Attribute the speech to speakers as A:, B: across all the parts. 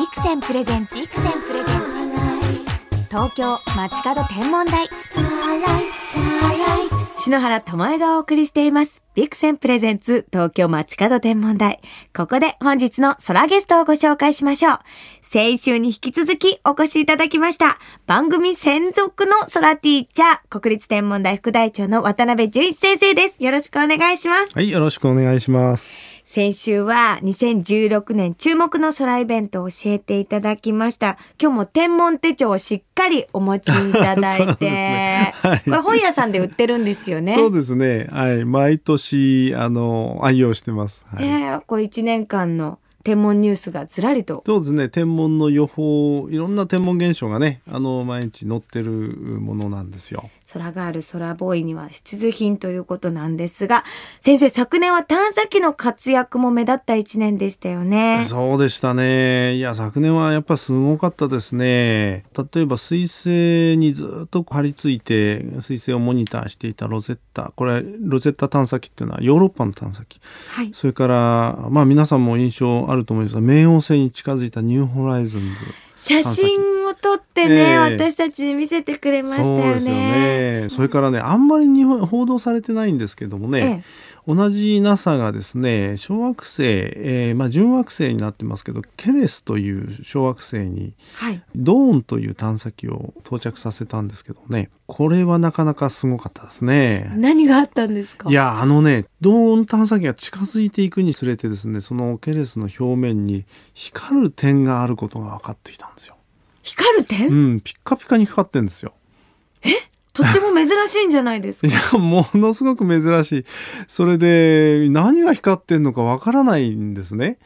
A: ビクセンプレゼンツビクセンプレゼンツ。東京街角天文台。篠原智恵がお送りしています。ビクセンプレゼンツ東京街角天文台。ここで本日の空ゲストをご紹介しましょう。先週に引き続きお越しいただきました番組専属の空ティーチャー国立天文台副大長の渡辺淳一先生です。よろしくお願いします。
B: はい、よろしくお願いします。
A: 先週は2016年注目の空イベントを教えていただきました。今日も天文手帳をしっかりお持ちいただいて、
B: ね。はい。
A: これ本屋さんで売ってるんですよね。
B: そうですね。はい、毎年あの愛用してます。はい。
A: えーこれ1年間の天文ニュースがずらりと。
B: そうですね。天文の予報、いろんな天文現象がね、あの毎日載ってるものなんですよ。
A: 空がある空ボーイには必需品ということなんですが、先生昨年は探査機の活躍も目立った1年でしたよね。
B: そうでしたね。いや、昨年はやっぱすごかったですね。例えば彗星にずっと張り付いて彗星をモニターしていたロゼッタ。これロゼッタ探査機っていうのはヨーロッパの探査機。
A: はい。
B: それからまあ皆さんも印象あると思いますが、冥王星に近づいたニューホライズンズ。
A: 写真を撮ってね、
B: ええ
A: 私たちに見せてくれましたよね。
B: そうですよね。それからね、あんまり日本報道されてないんですけどもね、同じ NASA がですね、小惑星、えーまあ準惑星になってますけど、ケレスという小惑星に
A: はい。
B: ドーンという探査機を到着させたんですけどね、これはなかなかすごかったですね。
A: 何があったんですか？
B: いやあのねドーン探査機が近づいていくにつれてですねそのケレスの表面に光る点があることが分かってきたんですよ。
A: 光る点、
B: うんピッカピカに光ってんですよ。
A: とっても珍しいんじゃないですか？
B: いやものすごく珍しい。それで何が光ってんのかわからないんですね。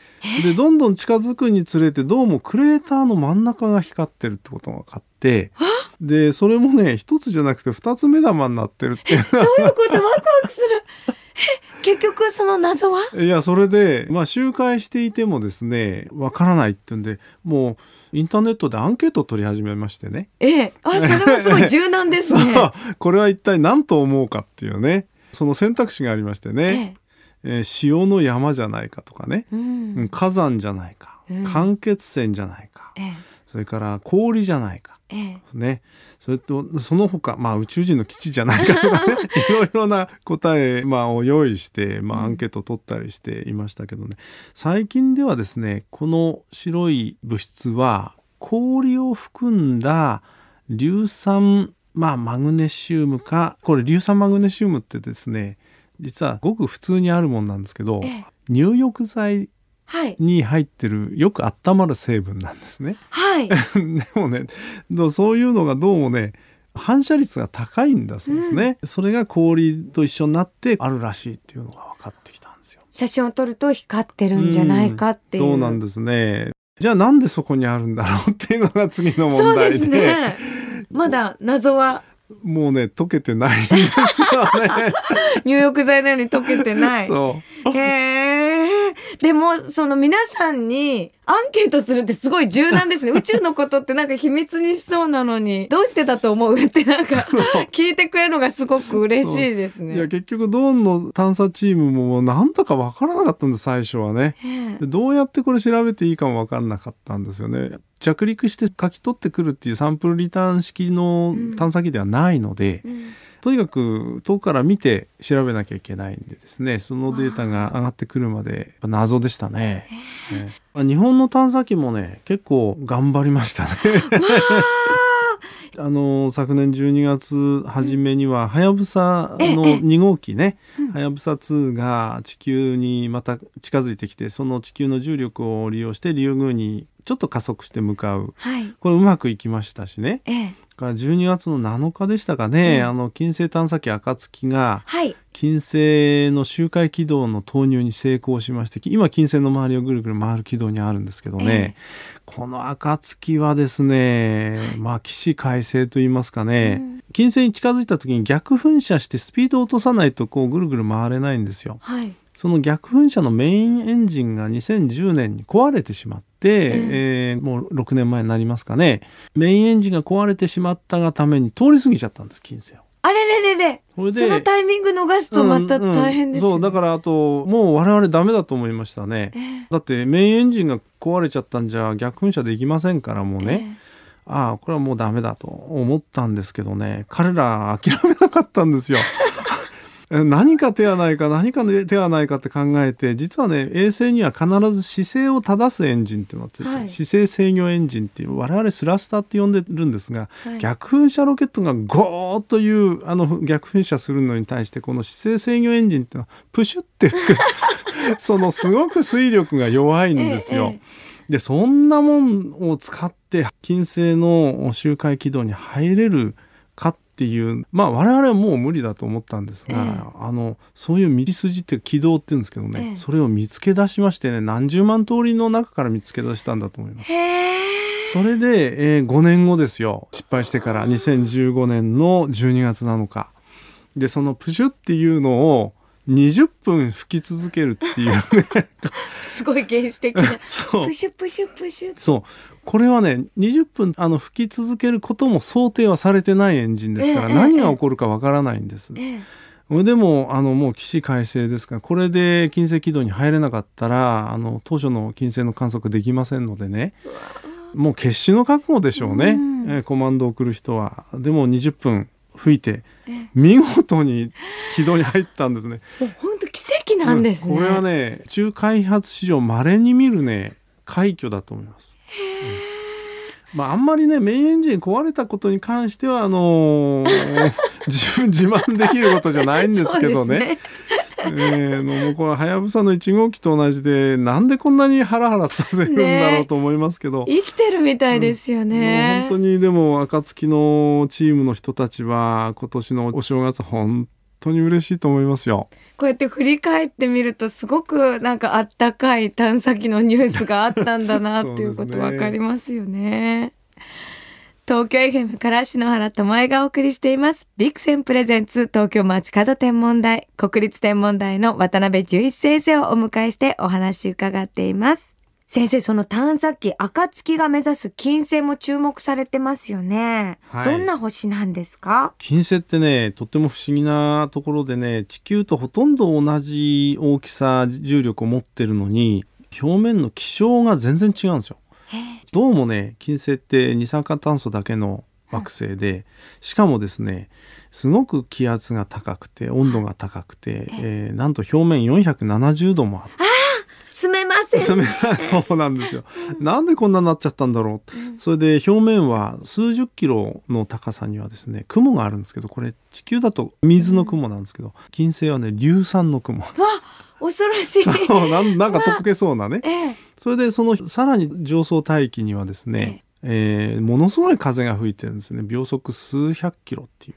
B: でどんどん近づくにつれてどうもクレーターの真ん中が光ってるってことが分かってでそれもね一つじゃなくて二つ目玉になってるっていう
A: どういうこと？ワクワクする。え 結局その謎は？い
B: やそれでまあ周回していてもですねわからないっていうんでもうインターネットでアンケートを取り始めましてね。
A: ええ。あそれはすごい柔軟ですね。
B: これは一体何と思うかっていうね。その選択肢がありましてね、えー潮の山じゃないかとかね、
A: うん
B: 火山じゃないか、
A: うん。
B: 間欠泉じゃないか。
A: ええ
B: それから氷じゃないか。
A: ええ。
B: ね。それとその他まあ宇宙人の基地じゃないかとかね。いろいろな答え、まあ、を用意して、まあ、アンケートを取ったりしていましたけどね。最近ではですねこの白い物質は氷を含んだ硫酸、まあ、マグネシウムかこれ硫酸マグネシウムってですね実はごく普通にあるもんなんですけど
A: ええ。
B: 入浴剤
A: はい
B: に入ってるよく温まる成分なんですね。
A: はい。
B: でもねそういうのがどうもね反射率が高いんだそうですね、それが氷と一緒になってあるらしいっていうのが分かってきたんですよ。
A: 写真を撮ると光ってるんじゃないかっていう、
B: そうなんですね。じゃあなんでそこにあるんだろうっていうのが次の
A: そうで。
B: 問題です
A: ね。まだ謎は
B: もうね解けてないんですよね。
A: 入浴剤のように溶けてない
B: そう
A: へえ。でもその皆さんにアンケートするってすごい柔軟ですね。宇宙のことってなんか秘密にしそうなのにどうしてだと思うってなんか聞いてくれるのがすごく嬉しいです
B: いや
A: ね。
B: 結局ドーンの探査チームももうなんだか分からなかったんです最初はね。どうやってこれ調べていいかも分かんなかったんですよね。着陸して書き取ってくるっていうサンプルリターン式の探査機ではないので、
A: うん
B: とにかく遠くから見て調べなきゃいけないんでですね。そのデータが上がってくるまで謎でしたね。ええまあ日本の探査機もね結構頑張りましたね。あの昨年12月初めにははやぶさの2号機ね。はやぶさ2が地球にまた近づいてきてその地球の重力を利用してリュウグウにちょっと加速して向かう
A: はい。
B: これうまくいきましたしね
A: ええ。
B: から12月の7日でしたかね、
A: うん
B: あの金星探査機暁が
A: はい。
B: 金星の周回軌道の投入に成功しまして今金星の周りをぐるぐる回る軌道にあるんですけどね、この暁はですねまあ起死回生と言いますかね、
A: うん
B: 金星に近づいた時に逆噴射してスピードを落とさないとこうぐるぐる回れないんですよ。
A: はい。
B: その逆噴射のメインエンジンが2010年に壊れてしまって、
A: うん
B: えーもう6年前になりますかね。メインエンジンが壊れてしまったがために通り過ぎちゃったんです金星を。
A: あれれれれ。
B: そ
A: そのタイミング逃すとまた大変ですよ、
B: うんうんそうだからあともう我々ダメだと思いましたね。
A: ええ。
B: だってメインエンジンが壊れちゃったんじゃ逆噴射できませんからもうね、ああこれはもうダメだと思ったんですけどね。彼ら諦めなかったんですよ。え何か手はないか何か手はないかって考えて実はね衛星には必ず姿勢を正すエンジンっていうのがついてる、
A: はい。
B: 姿勢制御エンジンっていう我々スラスターって呼んでるんですが、
A: はい。
B: 逆噴射ロケットがゴーッというあの逆噴射するのに対してこの姿勢制御エンジンっていうのはプシュって そのすごく推力が弱いんですよ。
A: えええ
B: でそんなもんを使って金星の周回軌道に入れるかっていうまあ我々はもう無理だと思ったんですが、
A: ええ。
B: あのそういう道筋って軌道って言うんですけどね、
A: ええ。
B: それを見つけ出しましてね何十万通りの中から見つけ出したんだと思います。それで、えー5年後ですよ。失敗してから2015年の12月7日。でそのプシュっていうのを20分吹き続けるっていうね。
A: すごい原始的な。
B: そう。
A: プシュプシュプシュ
B: そうこれはね20分あの吹き続けることも想定はされてないエンジンですから、
A: ええ
B: 何が起こるかわからないんです。
A: ええ
B: でもあのもう起死回生ですからこれで金星軌道に入れなかったらあの当初の金星の観測できませんのでねもう決死の覚悟でしょうね、
A: うん
B: えーコマンドを送る人は。でも20分吹いて
A: ええ
B: 見事に軌道に入ったんですね。
A: 本当奇跡なんですね、
B: うんこれはね宇宙開発史上稀に見るね快挙だと思います。うん。まあ、あんまりねメインエンジン壊れたことに関してはあのー 自分自慢できることじゃないんですけどね。えーのもうこれはやぶさの1号機と同じでなんでこんなにハラハラさせるんだろうと思いますけど、
A: 生きてるみたいですよ
B: もう
A: ね
B: 本当にでも暁のチームの人たちは今年のお正月本当に嬉しいと思いますよ。
A: こうやって振り返ってみるとすごくなんかあったかい探査機のニュースがあったんだなっていうことわかりますよね。東京 FM から篠原智恵がお送りしています。ビクセンプレゼンツ東京街角天文台国立天文台の渡辺十一先生をお迎えしてお話伺っています。先生その探査機暁が目指す金星も注目されてますよね。
B: はい
A: どんな星なんですか？
B: 金星ってねとっても不思議なところでね地球とほとんど同じ大きさ重力を持ってるのに表面の気象が全然違うんですよ。どうもね金星って二酸化炭素だけの惑星でしかもですねすごく気圧が高くて温度が高くて、えーなんと表面470度もあって
A: 住めません。
B: それそうなんですよ。なんでこんなになっちゃったんだろう。それで表面は数十キロの高さにはですね雲があるんですけどこれ地球だと水の雲なんですけど金星はね硫酸の雲。
A: わ恐ろしい。
B: そうなんなんか溶けそうなね。
A: ええ
B: それでそのさらに上層大気にはですね、えーものすごい風が吹いてるんですね秒速数百キロっていう。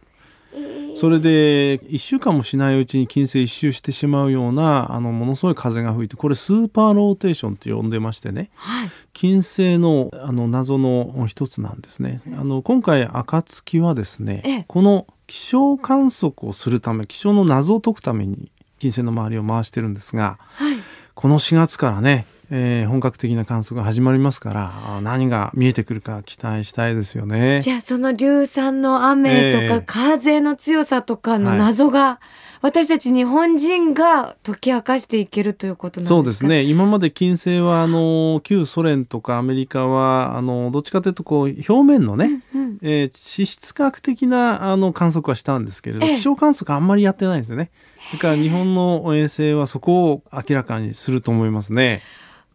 B: それで1週間もしないうちに金星一周してしまうようなあのものすごい風が吹いてこれスーパーローテーションって呼んでましてね
A: はい。
B: 金星のあの謎の一つなんですね。あの今回暁はですね、
A: ええ
B: この気象観測をするため気象の謎を解くために金星の周りを回してるんですが
A: はい。
B: この4月からね、えー本格的な観測が始まりますからあ何が見えてくるか期待したいですよね。
A: じゃあその硫酸の雨とか
B: ええ
A: 風の強さとかの
B: はい
A: 謎が私たち日本人が解き明かしていけるということなんですか？
B: そうです。ね今まで金星はあの旧ソ連とかアメリカはあのどっちかというとこう表面のね、
A: うん、
B: えー地質学的なあの観測はしたんですけれど、
A: ええ
B: 気象観測あんまりやってないんですよね。だから日本の衛星はそこを明らかにすると思いますね。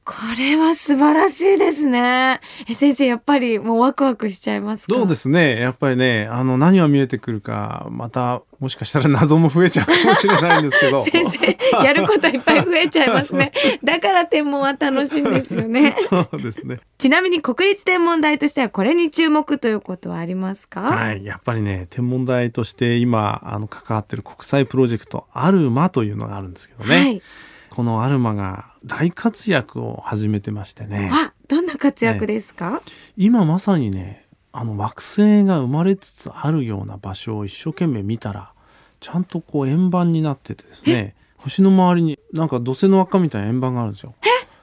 A: これは素晴らしいですね。え先生やっぱりもうワクワクしちゃいますか？
B: そうですね？やっぱりね、あの何が見えてくるか、またもしかしたら謎も増えちゃうかもしれないんですけど。
A: 先生やることいっぱい増えちゃいますね。だから天文は楽しいんですよね。
B: そうですね。
A: ちなみに国立天文台としてはこれに注目ということはありますか？
B: はい、やっぱりね、天文台として今あの関わってる国際プロジェクトアルマというのがあるんですけどね。
A: はい。
B: このアルマが大活躍を始めてましてね。
A: あ、どんな活躍ですか？
B: 今まさにねあの惑星が生まれつつあるような場所を一生懸命見たらちゃんとこう円盤になっててですね星の周りになんか土星の輪っかみたいな円盤があるんですよ。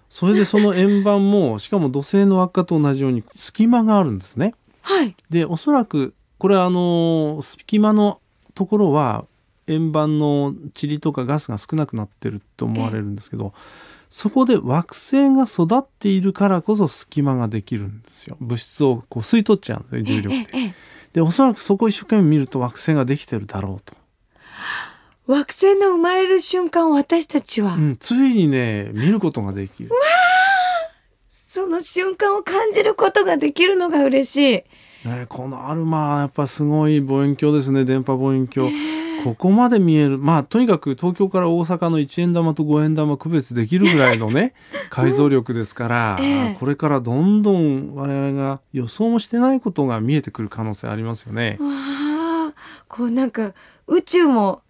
B: それでその円盤もしかも土星の輪っかと同じように隙間があるんですね。
A: はい。
B: でおそらくこれはあの隙間のところは円盤の塵とかガスが少なくなってると思われるんですけど、そこで惑星が育っているからこそ隙間ができるんですよ物質をこう吸い取っちゃうんですね重力で。でおそらくそこを一生懸命見ると惑星ができてるだろうと。
A: 惑星の生まれる瞬間を私たちは、
B: うん、ついにね見ることができる。
A: その瞬間を感じることができるのが嬉しい。
B: ね、このアルマやっぱすごい望遠鏡ですね電波望遠鏡。ここまで見える。まあとにかく東京から大阪の1円玉と5円玉区別できるぐらいのね 解像力ですから、うん。えこれからどんどん我々が予想もしてないことが見えてくる可能性ありますよね。
A: わこうなんか宇宙も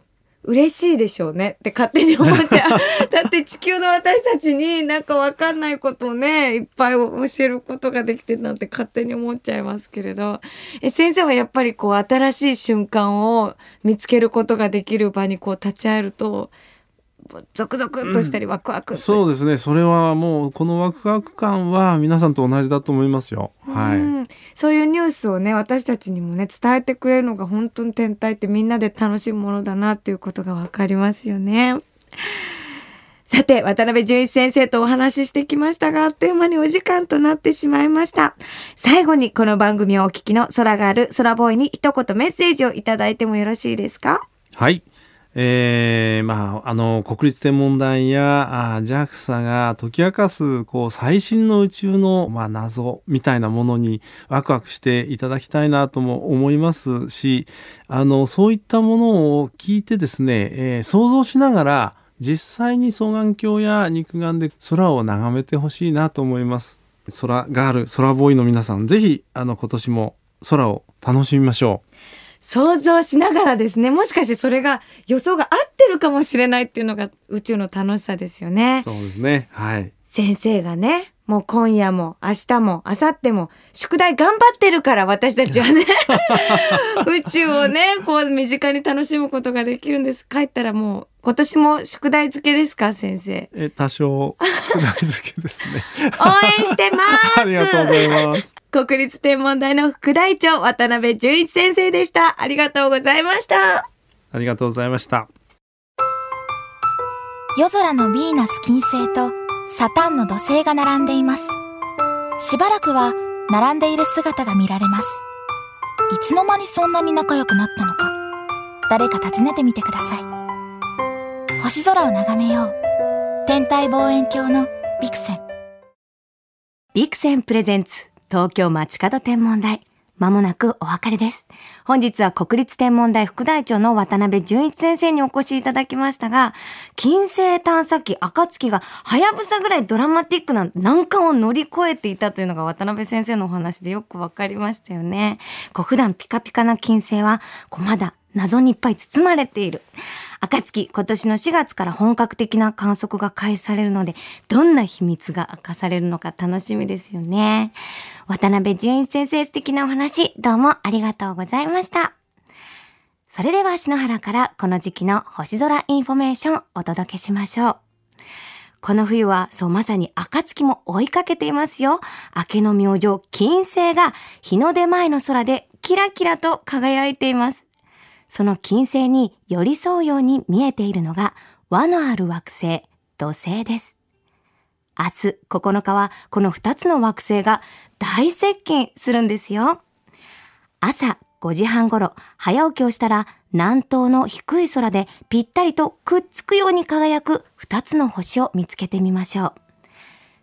A: 嬉しいでしょうねって勝手に思っちゃう。だって地球の私たちになんかわかんないことをね、いっぱい教えることができてなんて勝手に思っちゃいますけれど。え先生はやっぱりこう新しい瞬間を見つけることができる場にこう立ち会えると、ゾクゾクとしたりワクワク、うん、
B: そうですね。それはもうこのワクワク感は皆さんと同じだと思いますよ、はい、
A: そういうニュースをね私たちにもね伝えてくれるのが本当に天体ってみんなで楽しむものだなっていうことがわかりますよね。さて、渡辺淳一先生とお話ししてきましたが、あっという間にお時間となってしまいました。最後にこの番組をお聞きの空がある空ボーイに一言メッセージをいただいてもよろしいですか？
B: はい。えー、まあ、あの、国立天文台や JAXA が解き明かす、こう、最新の宇宙の、まあ、謎みたいなものにワクワクしていただきたいなとも思いますし、あの、そういったものを聞いてですね、えー、想像しながら、実際に双眼鏡や肉眼で空を眺めてほしいなと思います。空ガール、空ボーイの皆さん、ぜひ、あの、今年も空を楽しみましょう。
A: 想像しながらですね。もしかしてそれが予想が合ってるかもしれないっていうのが宇宙の楽しさですよね。
B: そうですね。はい。
A: 先生がねもう今夜も明日も明後日も宿題頑張ってるから私たちはね。宇宙をねこう身近に楽しむことができるんです。帰ったらもう今年も宿題付けですか先生？
B: え多少宿題付けですね。
A: 応援してます。
B: ありがとうございます。
A: 国立天文台の副台長渡辺淳一先生でした。ありがとうございました。
B: ありがとうございました。
C: 夜空のヴィーナス金星とサタンの土星が並んでいます。しばらくは並んでいる姿が見られます。いつの間にそんなに仲良くなったのか、誰か尋ねてみてください。星空を眺めよう。天体望遠鏡のビクセン。
A: ビクセンプレゼンツ東京街角天文台。まもなくお別れです。本日は国立天文台副大長の渡辺淳一先生にお越しいただきましたが、金星探査機暁がはやぶさぐらいドラマティックな難関を乗り越えていたというのが渡辺先生のお話でよくわかりましたよね。こう普段ピカピカな金星は、こうまだ謎にいっぱい包まれている。暁、今年の4月から本格的な観測が開始されるので、どんな秘密が明かされるのか楽しみですよね。渡部潤一先生素敵なお話、どうもありがとうございました。それでは篠原からこの時期の星空インフォメーションお届けしましょう。この冬はそうまさに暁も追いかけていますよ。明けの明星金星が日の出前の空でキラキラと輝いています。その金星に寄り添うように見えているのが輪のある惑星、土星です。明日9日はこの2つの惑星が大接近するんですよ。朝5時半頃、早起きをしたら南東の低い空でぴったりとくっつくように輝く2つの星を見つけてみましょう。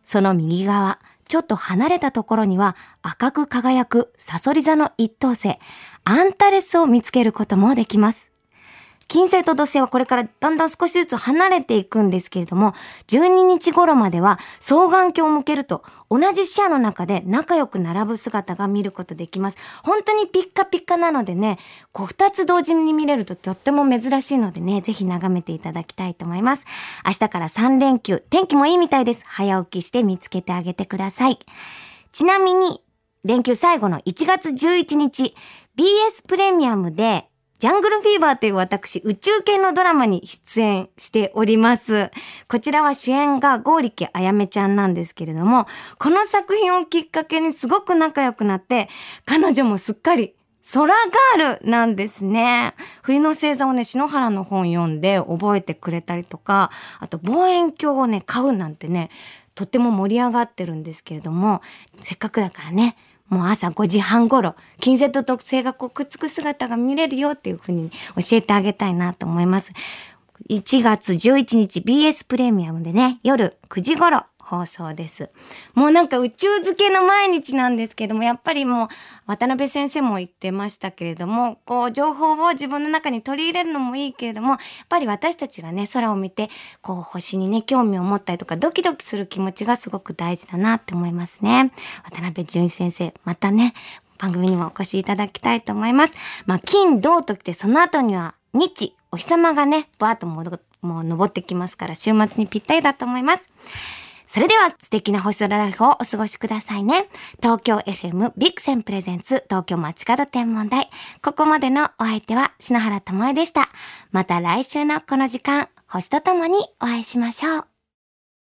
A: その右側、ちょっと離れたところには赤く輝くサソリ座の一等星、アンタレスを見つけることもできます。金星と土星はこれからだんだん少しずつ離れていくんですけれども、12日頃までは双眼鏡を向けると同じ視野の中で仲良く並ぶ姿が見ることできます。本当にピッカピッカなのでね、こう二つ同時に見れるととっても珍しいのでね、ぜひ眺めていただきたいと思います。明日から3連休、天気もいいみたいです。早起きして見つけてあげてください。ちなみに、連休最後の1月11日、BS プレミアムでジャングルフィーバーという私、宇宙系のドラマに出演しております。こちらは主演がゴーリキあやめちゃんなんですけれども、この作品をきっかけにすごく仲良くなって、彼女もすっかり空ガールなんですね。冬の星座をね、篠原の本読んで覚えてくれたりとか、あと望遠鏡をね、買うなんてね、とっても盛り上がってるんですけれども、せっかくだからね、もう朝5時半頃、金星と特性がこうくっつく姿が見れるよっていうふうに教えてあげたいなと思います。1月11日 BS プレミアムでね、夜9時頃放送です。もうなんか宇宙漬けの毎日なんですけども、やっぱりもう渡辺先生も言ってましたけれども、こう情報を自分の中に取り入れるのもいいけれども、やっぱり私たちがね、空を見て、こう星にね、興味を持ったりとか、ドキドキする気持ちがすごく大事だなって思いますね。渡辺淳一先生、またね、番組にもお越しいただきたいと思います。まあ、金、銅ときて、その後には日、お日様がね、バーッともうもう登ってきますから、週末にぴったりだと思います。それでは素敵な星空ライフをお過ごしくださいね。東京 FM ビクセンプレゼンツ東京街角天文台。ここまでのお相手は篠原智恵でした。また来週のこの時間、星とともにお会いしましょう。